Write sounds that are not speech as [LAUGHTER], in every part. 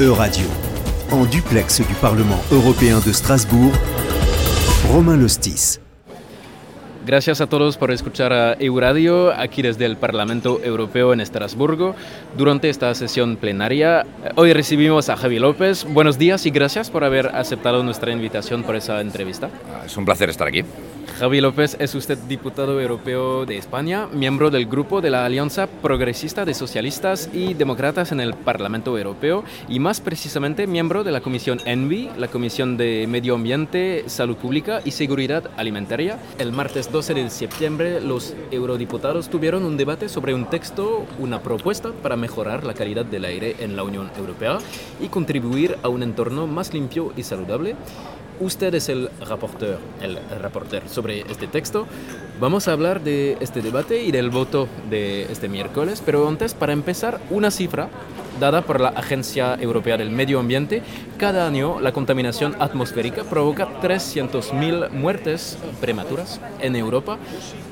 E-Radio. En duplex du Parlement européen de Strasbourg, Romain Lostis. Gracias a todos por escuchar a Euradio aquí desde el Parlamento Europeo en Estrasburgo durante esta sesión plenaria. Hoy recibimos a Javi López. Buenos días y gracias por haber aceptado nuestra invitación por esa entrevista. Ah, es un placer estar aquí. Javi López es usted diputado europeo de España, miembro del grupo de la Alianza Progresista de Socialistas y Demócratas en el Parlamento Europeo y más precisamente miembro de la Comisión ENVI, la Comisión de Medio Ambiente, Salud Pública y Seguridad Alimentaria. El martes 12 de septiembre los eurodiputados tuvieron un debate sobre un texto, una propuesta para mejorar la calidad del aire en la Unión Europea y contribuir a un entorno más limpio y saludable. Usted es el reporter, el reporter sobre este texto. Vamos a hablar de este debate y del voto de este miércoles, pero antes, para empezar, una cifra dada por la Agencia Europea del Medio Ambiente. Cada año la contaminación atmosférica provoca 300.000 muertes prematuras en Europa,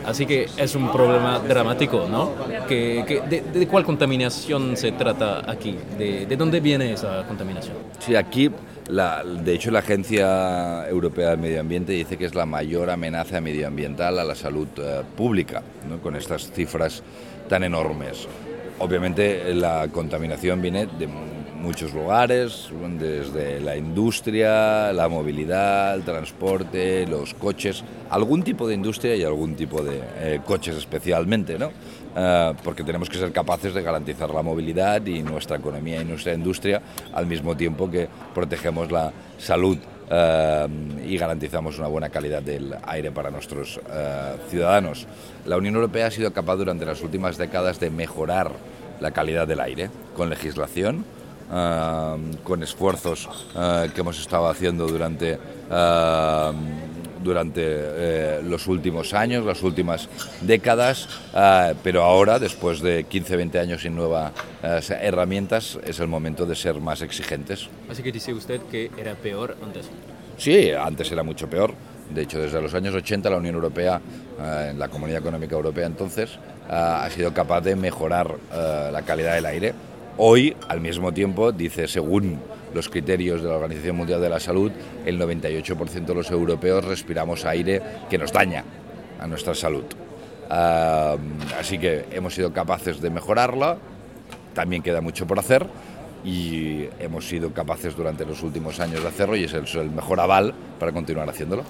así que es un problema dramático, ¿no? de, cuál contaminación se trata aquí? ¿De, ¿De dónde viene esa contaminación? Sí, aquí de hecho, la Agencia Europea del Medio Ambiente dice que es la mayor amenaza medioambiental a la salud eh, pública, con estas cifras tan enormes. Obviamente la contaminación viene de muchos lugares, desde la industria, la movilidad, el transporte, los coches, algún tipo de industria y algún tipo de eh, coches especialmente, ¿no? Eh, porque tenemos que ser capaces de garantizar la movilidad y nuestra economía y nuestra industria al mismo tiempo que protegemos la salud eh, y garantizamos una buena calidad del aire para nuestros ciudadanos. La Unión Europea ha sido capaz durante las últimas décadas de mejorar la calidad del aire con legislación, con esfuerzos eh, que hemos estado haciendo durante, durante eh, los últimos años, las últimas décadas, eh, pero ahora, después de 15-20 años sin nuevas herramientas, es el momento de ser más exigentes. Así que dice usted que era peor antes. Sí, antes era mucho peor. De hecho, desde los años 80 la Unión Europea, en la Comunidad Económica Europea entonces, ha sido capaz de mejorar la calidad del aire Hoy, al mismo tiempo, dice, según los criterios de la Organización Mundial de la Salud, el 98% de los europeos respiramos aire que nos daña a nuestra salud. así que hemos sido capaces de mejorarla, también queda mucho por hacer y hemos sido capaces durante los últimos años de hacerlo y es el, mejor aval para continuar haciéndolo.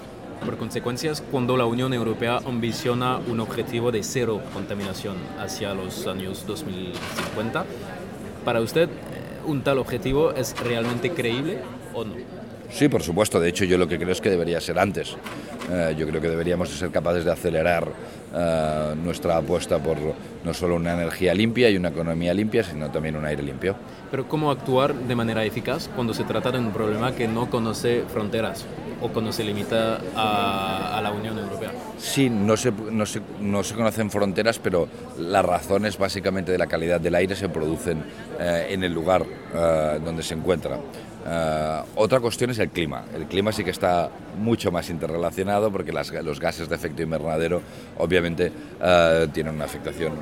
Por consecuencias, cuando la Unión Europea ambiciona un objetivo de cero contaminación hacia los años 2050, ¿Para usted eh, un tal objetivo es realmente creíble o no? Sí, por supuesto. De hecho, yo lo que creo es que debería ser antes. Eh, yo creo que deberíamos ser capaces de acelerar eh, nuestra apuesta por no solo una energía limpia y una economía limpia, sino también un aire limpio. Pero ¿cómo actuar de manera eficaz cuando se trata de un problema que no conoce fronteras o cuando se limita a, la Unión Europea? Sí, no se, no, se, no se, conocen fronteras, pero las razones básicamente de la calidad del aire se producen eh, en el lugar donde se encuentra. Eh, otra cuestión es el clima. El clima sí que está mucho más interrelacionado porque los gases de efecto invernadero obviamente tienen una afectación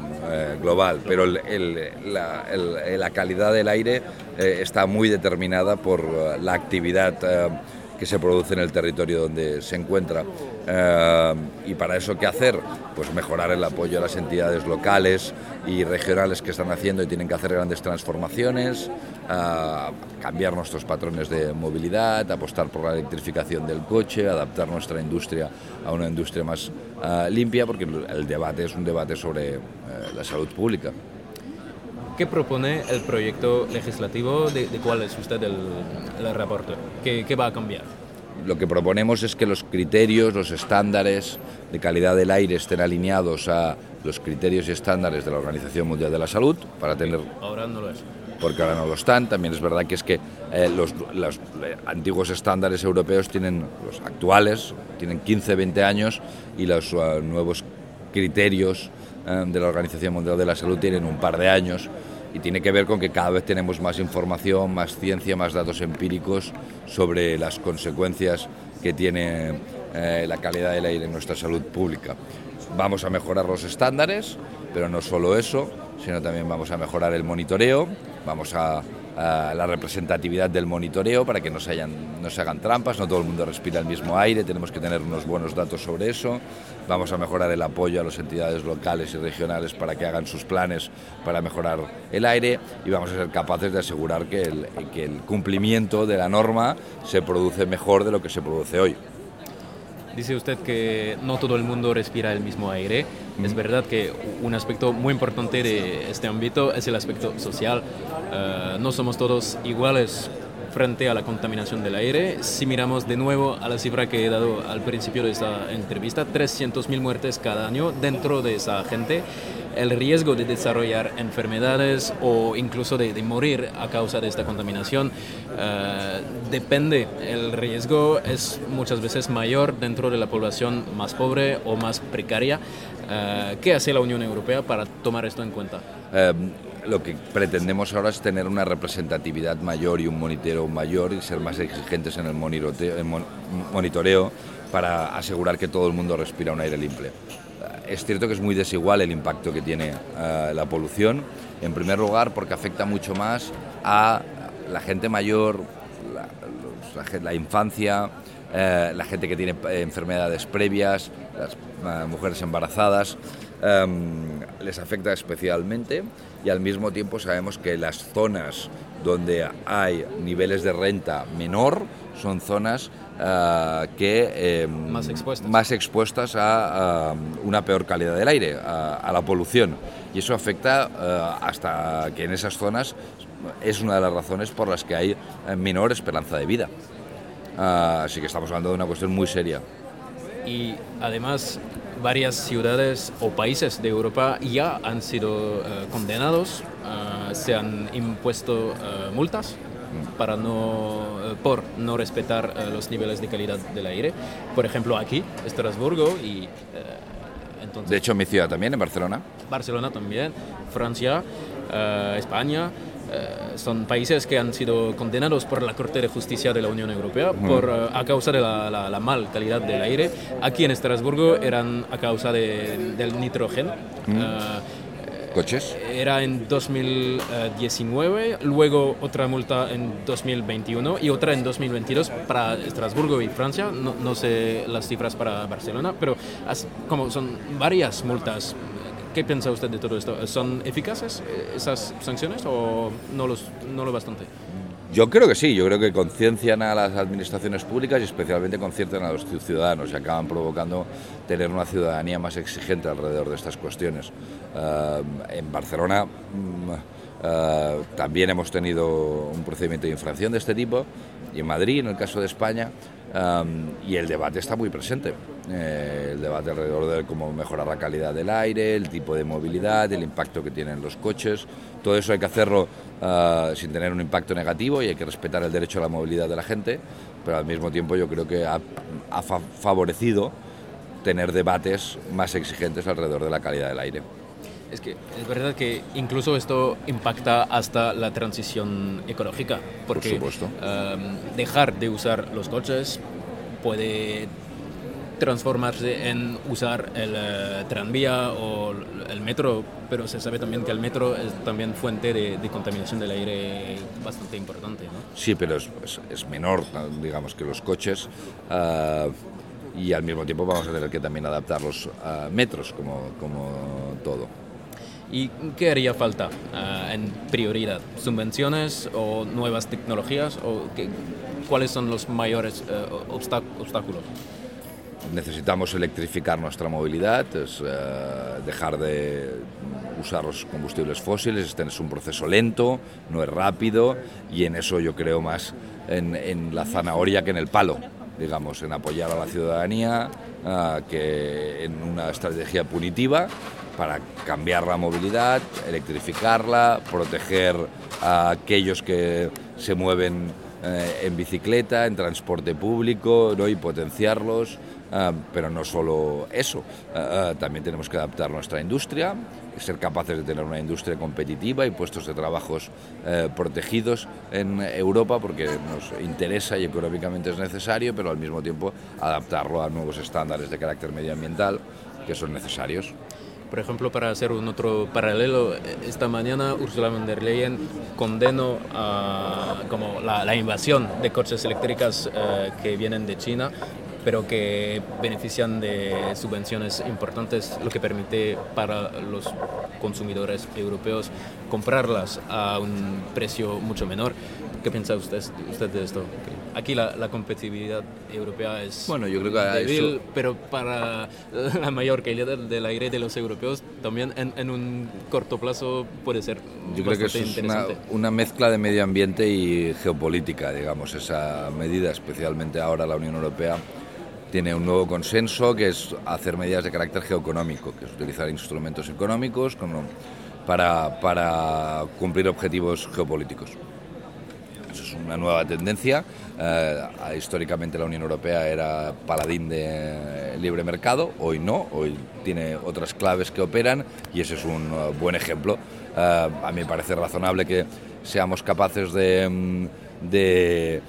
global, pero la, calidad del aire está muy determinada por la actividad que se produce en el territorio donde se encuentra. Eh, y para eso, ¿qué hacer? Pues mejorar el apoyo a las entidades locales y regionales que están haciendo y tienen que hacer grandes transformaciones, eh, cambiar nuestros patrones de movilidad, apostar por la electrificación del coche, adaptar nuestra industria a una industria más eh, limpia, porque el debate es un debate sobre la salud pública. ¿Qué propone el proyecto legislativo? ¿De, cuál es usted el, el reporte? ¿Qué, ¿Qué, va a cambiar? Lo que proponemos es que los criterios, los estándares de calidad del aire estén alineados a los criterios y estándares de la Organización Mundial de la Salud para tener... Ahora no lo es. Porque ahora no lo están. También es verdad que es que eh, los, los eh, antiguos estándares europeos tienen, los actuales, tienen 15, 20 años y los uh, nuevos criterios eh, de la Organización Mundial de la Salud tienen un par de años y tiene que ver con que cada vez tenemos más información, más ciencia, más datos empíricos sobre las consecuencias que tiene eh, la calidad del aire en nuestra salud pública. Vamos a mejorar los estándares, pero no solo eso, sino también vamos a mejorar el monitoreo, vamos a la representatividad del monitoreo para que no se, hagan trampas, no todo el mundo respira el mismo aire, tenemos que tener unos buenos datos sobre eso. Vamos a mejorar el apoyo a las entidades locales y regionales para que hagan sus planes para mejorar el aire y vamos a ser capaces de asegurar que el cumplimiento de la norma se produce mejor de lo que se produce hoy. Dice usted que no todo el mundo respira el mismo aire. Es verdad que un aspecto muy importante de este ámbito es el aspecto social. Eh, no somos todos iguales frente a la contaminación del aire. Si miramos de nuevo a la cifra que he dado al principio de esta entrevista, 300.000 muertes cada año dentro de esa gente el riesgo de desarrollar enfermedades o incluso de, morir a causa de esta contaminación eh, depende. El riesgo es muchas veces mayor dentro de la población más pobre o más precaria. Eh, ¿Qué hace la Unión Europea para tomar esto en cuenta? Em, lo que pretendemos ahora es tener una representatividad mayor y un monitoreo mayor y ser más exigentes en el monitoreo para asegurar que todo el mundo respira un aire limpio es cierto que es muy desigual el impacto que tiene eh, la polución. En primer lugar, porque afecta mucho más a la gente mayor, la, infancia, eh, la gente que tiene eh, enfermedades previas, las mujeres embarazadas. Em, les afecta especialmente y al mismo tiempo sabemos que las zonas donde hay niveles de renta menor son zonas eh, que em, más expuestas, más expuestas a, una peor calidad del aire, a, la polución. Y eso afecta eh, hasta que en esas zonas es una de las razones por las que hay menor esperanza de vida. Así que estamos hablando de una cuestión muy seria. Y además varias ciudades o países de Europa ya han sido condenados, se han impuesto multas para no, eh, por no respetar eh, los niveles de calidad del aire. Por ejemplo, aquí, Estrasburgo y... Eh, entonces, de hecho, mi ciudad también, en Barcelona. Barcelona también, Francia, España. Son países que han sido condenados por la Corte de Justicia de la Unión Europea por, a causa de la, la, mal calidad del aire. Aquí en Estrasburgo eran a causa de, del nitrógeno coches? Era en 2019, luego otra multa en 2021 y otra en 2022 para Estrasburgo y Francia. No, no sé las cifras para Barcelona, pero como son varias multas. ¿Qué piensa usted de todo esto? ¿Son eficaces eh, esas sanciones o no, los, no lo bastante? Yo creo que sí, yo creo que conciencian a las administraciones públicas y especialmente conciertan a los ciudadanos y acaban provocando tener una ciudadanía más exigente alrededor de estas cuestiones. Eh, en Barcelona mm, eh, también hemos tenido un procedimiento de infracción de este tipo y en Madrid, en el caso de España, y el debate está muy presente. Eh, el debate alrededor de cómo mejorar la calidad del aire, el tipo de movilidad, el impacto que tienen los coches. Todo eso hay que hacerlo uh, sin tener un impacto negativo y hay que respetar el derecho a la movilidad de la gente, pero al mismo tiempo yo creo que ha, ha favorecido tener debates más exigentes alrededor de la calidad del aire. Es que es verdad que incluso esto impacta hasta la transición ecológica, porque Por um, dejar de usar los coches puede transformarse en usar el uh, tranvía o el metro, pero se sabe también que el metro es también fuente de, contaminación del aire bastante importante. ¿no? Sí, pero es, es, menor, digamos, que los coches. Uh, y al mismo tiempo vamos a tener que también adaptar los uh, metros como, como todo. ¿Y qué haría falta uh, en prioridad? ¿Subvenciones o nuevas tecnologías? ¿O cuáles son los mayores uh, obstáculos? Necesitamos electrificar nuestra movilidad, es, uh, dejar de usar los combustibles fósiles. Este es un proceso lento, no es rápido y en eso yo creo más en, en la zanahoria que en el palo digamos, en apoyar a la ciudadanía, que en una estrategia punitiva para cambiar la movilidad, electrificarla, proteger a aquellos que se mueven eh, en bicicleta, en transporte público ¿no? y potenciarlos. Ah, pero no solo eso, ah, ah, también tenemos que adaptar nuestra industria, ser capaces de tener una industria competitiva y puestos de trabajos eh, protegidos en Europa porque nos interesa y económicamente es necesario, pero al mismo tiempo adaptarlo a nuevos estándares de carácter medioambiental que son necesarios. Por ejemplo, para hacer un otro paralelo, esta mañana Ursula von der Leyen condenó como la, invasión de coches eléctricas eh, que vienen de China pero que benefician de subvenciones importantes, lo que permite para los consumidores europeos comprarlas a un precio mucho menor. ¿Qué piensa usted, usted de esto? Aquí la, la, competitividad europea es bueno, yo creo que débil, pero para [LAUGHS] la mayor calidad del aire de los europeos también en, en un corto plazo puede ser Yo creo que es una, una, mezcla de medio ambiente y geopolítica, digamos, esa medida, especialmente ahora la Unión Europea tiene un nuevo consenso que es hacer medidas de carácter geoeconómico, que es utilizar instrumentos económicos como para, para cumplir objetivos geopolíticos. Eso es una nueva tendencia. Eh, históricamente la Unión Europea era paladín de libre mercado, hoy no, hoy tiene otras claves que operan y ese es un uh, buen ejemplo. Eh, a mí me parece razonable que seamos capaces de... Mm, de,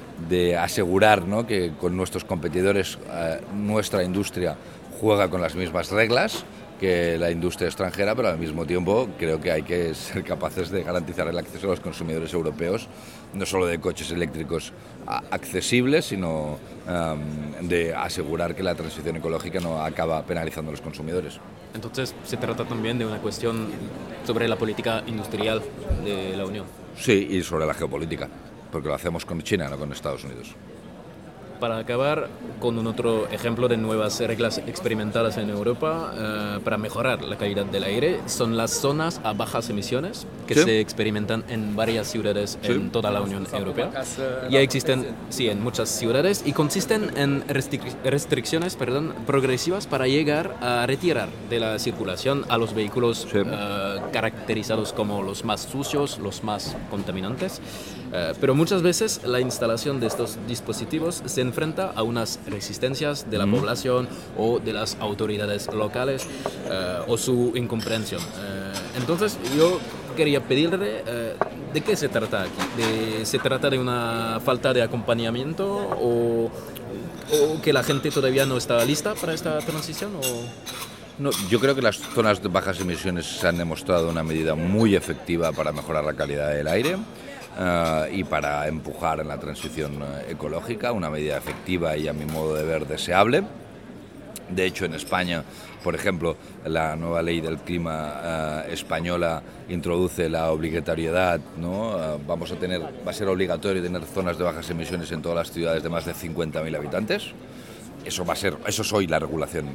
asegurar que con nuestros competidores eh, nuestra industria juega con las mismas reglas que la industria extranjera, pero al mismo tiempo creo que hay que ser capaces de garantizar el acceso a los consumidores europeos, no solo de coches eléctricos accesibles, sino em, de asegurar que la transición ecológica no acaba penalizando a los consumidores. Entonces, se trata también de una cuestión sobre la política industrial de la Unión. Sí, y sobre la geopolítica porque lo hacemos con China, no con Estados Unidos. Para acabar con un otro ejemplo de nuevas reglas experimentadas en Europa eh, para mejorar la calidad del aire, son las zonas a bajas emisiones que se experimentan en varias ciudades en toda la Unión Europea. Ya existen, sí, en muchas ciudades y consisten en restricciones perdón, progresivas para llegar a retirar de la circulación a los vehículos eh, caracterizados como los más sucios, los más contaminantes. Eh, pero muchas veces la instalación de estos dispositivos se enfrenta a unas resistencias de la población o de las autoridades locales eh, o su incomprensión. Eh, entonces yo quería pedirle de qué se trata aquí. ¿Se trata de una falta de acompañamiento o, o, que la gente todavía no está lista para esta transición? O... No, yo creo que las zonas de bajas emisiones se han demostrado una medida muy efectiva para mejorar la calidad del aire. Eh, y para empujar en la transición eh, ecológica, una medida efectiva y a mi modo de ver deseable. De hecho, en España, por ejemplo, la nueva ley del clima eh, española introduce la obligatoriedad, ¿no? vamos a tener, va a ser obligatorio tener zonas de bajas emisiones en todas las ciudades de más de 50.000 habitantes. Eso va a ser, eso es hoy la regulación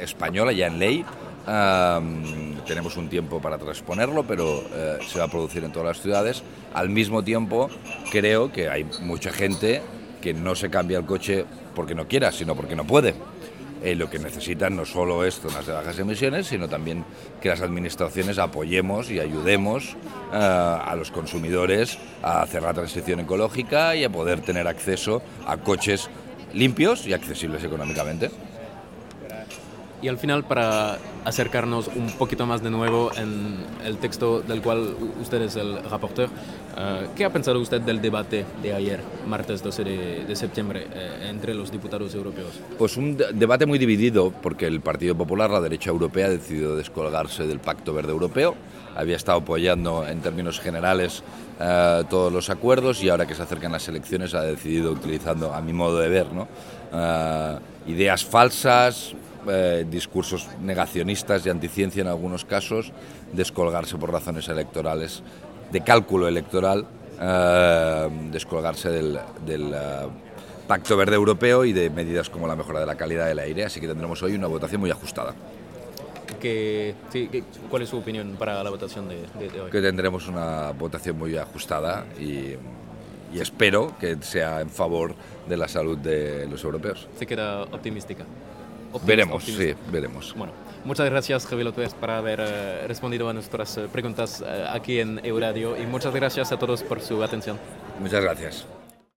española ya en ley tenemos un tiempo para transponerlo, pero eh, se va a producir en todas las ciudades. Al mismo tiempo, creo que hay mucha gente que no se cambia el coche porque no quiera, sino porque no puede. Eh, lo que necesitan no solo es zonas de bajas emisiones, sino también que las administraciones apoyemos y ayudemos eh, a los consumidores a hacer la transición ecológica y a poder tener acceso a coches limpios y accesibles económicamente. Y al final, para acercarnos un poquito más de nuevo en el texto del cual usted es el rapporteur, eh, ¿qué ha pensado usted del debate de ayer, martes 12 de, septiembre, eh, entre los diputados europeos? Pues un debate muy dividido, porque el Partido Popular, la derecha europea, ha decidido descolgarse del Pacto Verde Europeo. Había estado apoyando en términos generales eh, todos los acuerdos y ahora que se acercan las elecciones ha decidido, utilizando a mi modo de ver, ¿no? ideas falsas, eh, discursos negacionistas y anticiencia en algunos casos, descolgarse por razones electorales, de cálculo electoral, eh, descolgarse del, eh, Pacto Verde Europeo y de medidas como la mejora de la calidad del aire. Así que tendremos hoy una votación muy ajustada. Que, ¿Cuál es su opinión para la votación de, hoy? Que tendremos una votación muy ajustada y, y, espero que sea en favor de la salud de los europeos. ¿Se queda optimística? Veremos, sí, veremos. Bueno, muchas gracias Javier López por haber eh, respondido a nuestras eh, preguntas eh, aquí en Euradio y muchas gracias a todos por su atención. Muchas gracias.